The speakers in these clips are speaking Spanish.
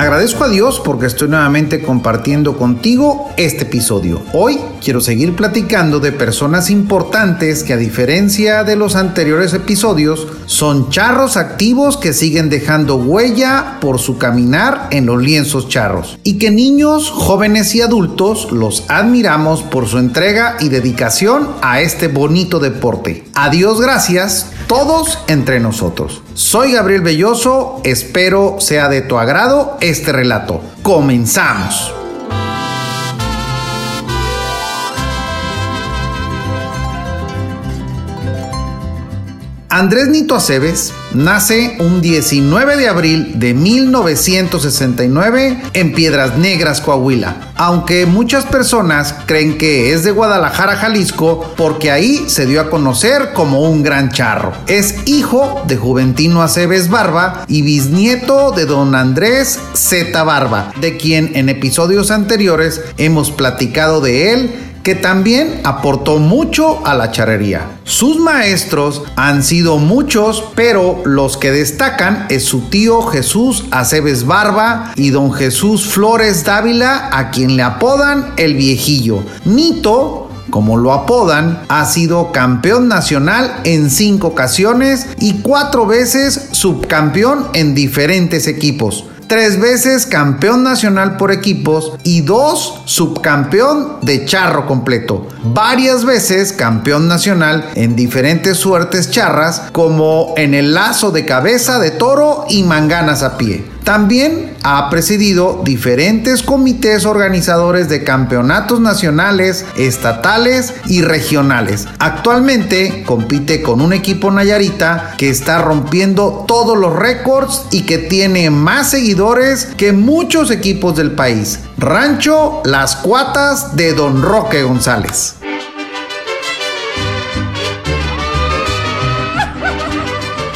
Agradezco a Dios porque estoy nuevamente compartiendo contigo este episodio. Hoy quiero seguir platicando de personas importantes que a diferencia de los anteriores episodios son charros activos que siguen dejando huella por su caminar en los lienzos charros y que niños, jóvenes y adultos los admiramos por su entrega y dedicación a este bonito deporte. A Dios gracias, todos entre nosotros. Soy Gabriel Belloso, espero sea de tu agrado este relato. Comenzamos. Andrés Nito Aceves nace un 19 de abril de 1969 en Piedras Negras, Coahuila, aunque muchas personas creen que es de Guadalajara, Jalisco, porque ahí se dio a conocer como un gran charro. Es hijo de Juventino Aceves Barba y bisnieto de don Andrés Z Barba, de quien en episodios anteriores hemos platicado de él que también aportó mucho a la charrería. Sus maestros han sido muchos, pero los que destacan es su tío Jesús Aceves Barba y don Jesús Flores Dávila, a quien le apodan el viejillo. Nito como lo apodan, ha sido campeón nacional en cinco ocasiones y cuatro veces subcampeón en diferentes equipos tres veces campeón nacional por equipos y dos subcampeón de charro completo. Varias veces campeón nacional en diferentes suertes charras como en el lazo de cabeza de toro y manganas a pie. También ha presidido diferentes comités organizadores de campeonatos nacionales, estatales y regionales. Actualmente compite con un equipo Nayarita que está rompiendo todos los récords y que tiene más seguidores que muchos equipos del país. Rancho Las Cuatas de Don Roque González.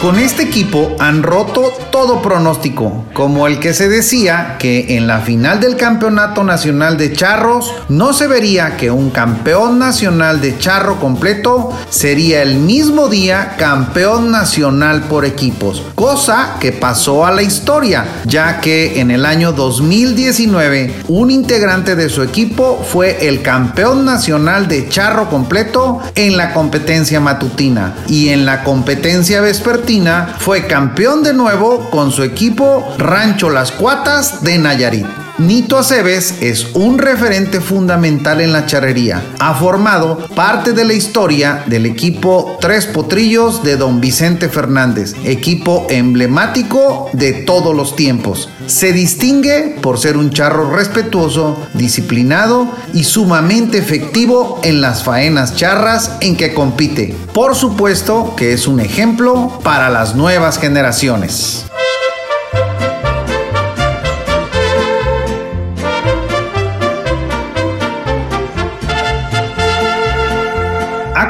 Con este equipo han roto todo pronóstico, como el que se decía que en la final del Campeonato Nacional de Charros no se vería que un campeón nacional de charro completo sería el mismo día campeón nacional por equipos, cosa que pasó a la historia, ya que en el año 2019 un integrante de su equipo fue el campeón nacional de charro completo en la competencia matutina y en la competencia vespertina fue campeón de nuevo con su equipo Rancho Las Cuatas de Nayarit. Nito Aceves es un referente fundamental en la charrería. Ha formado parte de la historia del equipo Tres Potrillos de Don Vicente Fernández, equipo emblemático de todos los tiempos. Se distingue por ser un charro respetuoso, disciplinado y sumamente efectivo en las faenas charras en que compite. Por supuesto que es un ejemplo para las nuevas generaciones.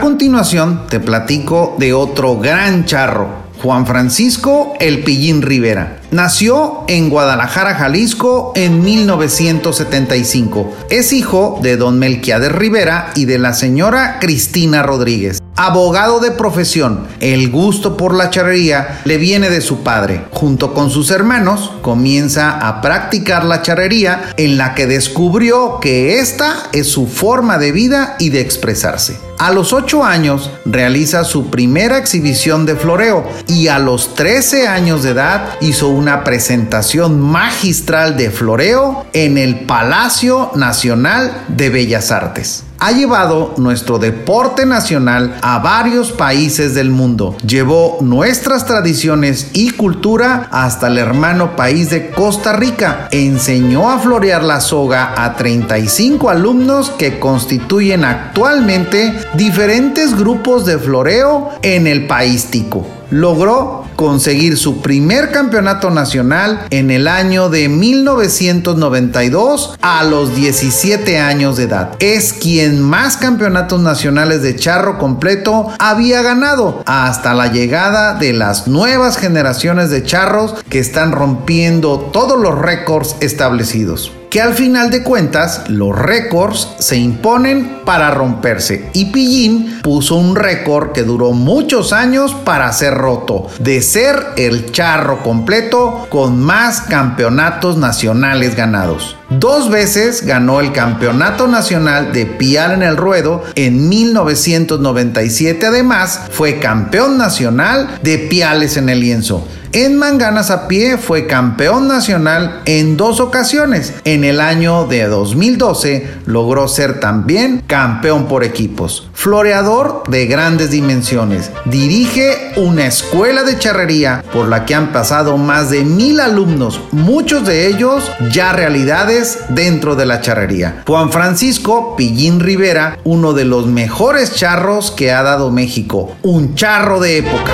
Continuación te platico de otro gran charro, Juan Francisco El Pillín Rivera. Nació en Guadalajara, Jalisco en 1975. Es hijo de don Melquiades Rivera y de la señora Cristina Rodríguez. Abogado de profesión, el gusto por la charrería le viene de su padre. Junto con sus hermanos, comienza a practicar la charrería en la que descubrió que esta es su forma de vida y de expresarse. A los 8 años realiza su primera exhibición de floreo y a los 13 años de edad hizo una presentación magistral de floreo en el Palacio Nacional de Bellas Artes ha llevado nuestro deporte nacional a varios países del mundo. Llevó nuestras tradiciones y cultura hasta el hermano país de Costa Rica. Enseñó a florear la soga a 35 alumnos que constituyen actualmente diferentes grupos de floreo en el país tico logró conseguir su primer campeonato nacional en el año de 1992 a los 17 años de edad. Es quien más campeonatos nacionales de charro completo había ganado hasta la llegada de las nuevas generaciones de charros que están rompiendo todos los récords establecidos que al final de cuentas los récords se imponen para romperse y Pillín puso un récord que duró muchos años para ser roto, de ser el charro completo con más campeonatos nacionales ganados. Dos veces ganó el Campeonato Nacional de Pial en el Ruedo en 1997. Además, fue campeón nacional de Piales en el Lienzo. En Manganas a pie fue campeón nacional en dos ocasiones. En el año de 2012 logró ser también campeón por equipos. Floreador de grandes dimensiones. Dirige una escuela de charrería por la que han pasado más de mil alumnos, muchos de ellos ya realidades dentro de la charrería. Juan Francisco Pillín Rivera, uno de los mejores charros que ha dado México. Un charro de época.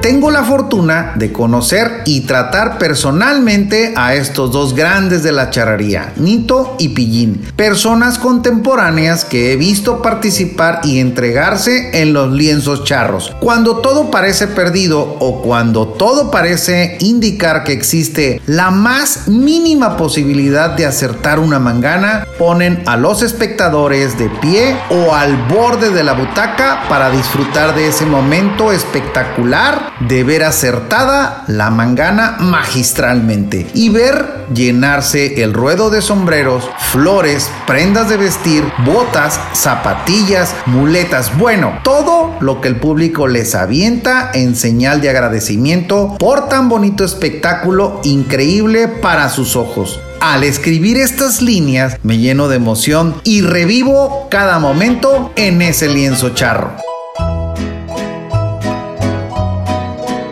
Tengo la fortuna de conocer y tratar personalmente a estos dos grandes de la charrería, Nito y Pillín, personas contemporáneas que he visto participar y entregarse en los lienzos charros. Cuando todo parece perdido o cuando todo parece indicar que existe la más mínima posibilidad de acertar una mangana, ponen a los espectadores de pie o al borde de la butaca para disfrutar de ese momento espectacular de ver acertada la mangana magistralmente y ver llenarse el ruedo de sombreros, flores, prendas de vestir, botas, zapatillas, muletas, bueno, todo lo que el público les avienta en señal de agradecimiento por tan bonito espectáculo increíble para sus ojos. Al escribir estas líneas me lleno de emoción y revivo cada momento en ese lienzo charro.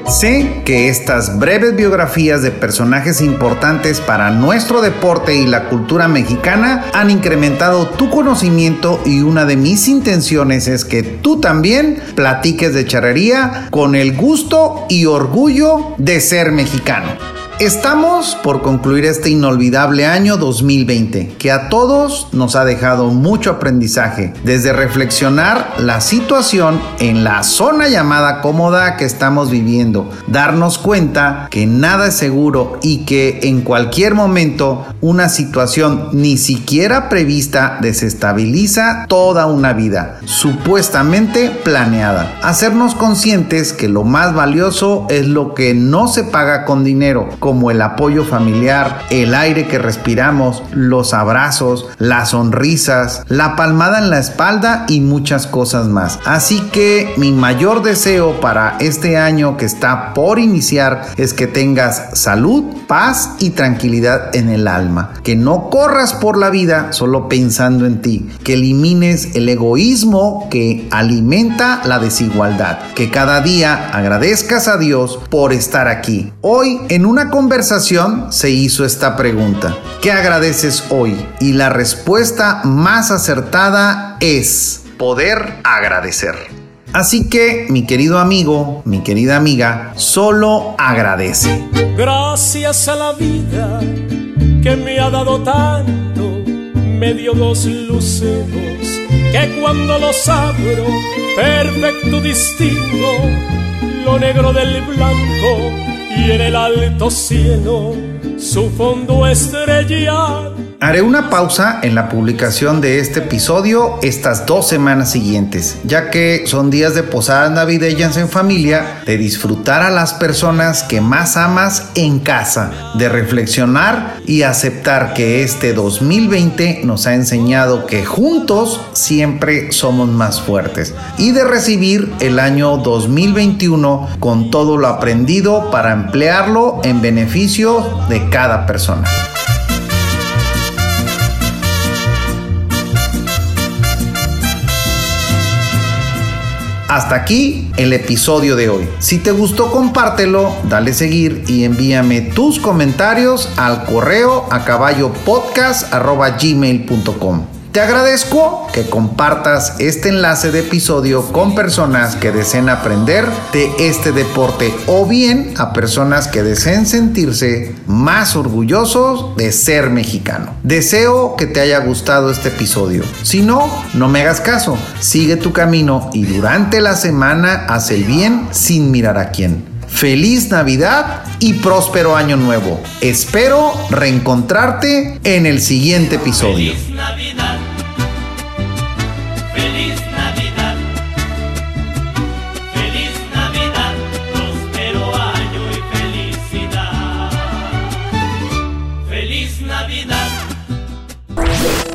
Sé que estas breves biografías de personajes importantes para nuestro deporte y la cultura mexicana han incrementado tu conocimiento y una de mis intenciones es que tú también platiques de charrería con el gusto y orgullo de ser mexicano. Estamos por concluir este inolvidable año 2020, que a todos nos ha dejado mucho aprendizaje, desde reflexionar la situación en la zona llamada cómoda que estamos viviendo, darnos cuenta que nada es seguro y que en cualquier momento una situación ni siquiera prevista desestabiliza toda una vida, supuestamente planeada. Hacernos conscientes que lo más valioso es lo que no se paga con dinero, como el apoyo familiar, el aire que respiramos, los abrazos, las sonrisas, la palmada en la espalda y muchas cosas más. Así que mi mayor deseo para este año que está por iniciar es que tengas salud, paz y tranquilidad en el alma. Que no corras por la vida solo pensando en ti. Que elimines el egoísmo que alimenta la desigualdad. Que cada día agradezcas a Dios por estar aquí. Hoy en una conversación se hizo esta pregunta. ¿Qué agradeces hoy? Y la respuesta más acertada es poder agradecer. Así que, mi querido amigo, mi querida amiga, solo agradece. Gracias a la vida que me ha dado tanto, me dio dos luceros que cuando los abro, perfecto distingo lo negro del blanco y en el alto cielo su fondo estrellado Haré una pausa en la publicación de este episodio estas dos semanas siguientes, ya que son días de posadas navideñas en familia, de disfrutar a las personas que más amas en casa, de reflexionar y aceptar que este 2020 nos ha enseñado que juntos siempre somos más fuertes y de recibir el año 2021 con todo lo aprendido para emplearlo en beneficio de cada persona. Hasta aquí el episodio de hoy. Si te gustó, compártelo, dale seguir y envíame tus comentarios al correo a caballopodcast.gmail.com. Te agradezco que compartas este enlace de episodio con personas que deseen aprender de este deporte o bien a personas que deseen sentirse más orgullosos de ser mexicano. Deseo que te haya gustado este episodio. Si no, no me hagas caso. Sigue tu camino y durante la semana haz el bien sin mirar a quién. Feliz Navidad y próspero año nuevo. Espero reencontrarte en el siguiente episodio.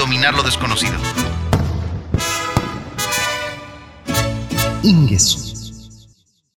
dominar lo desconocido. Ingesu.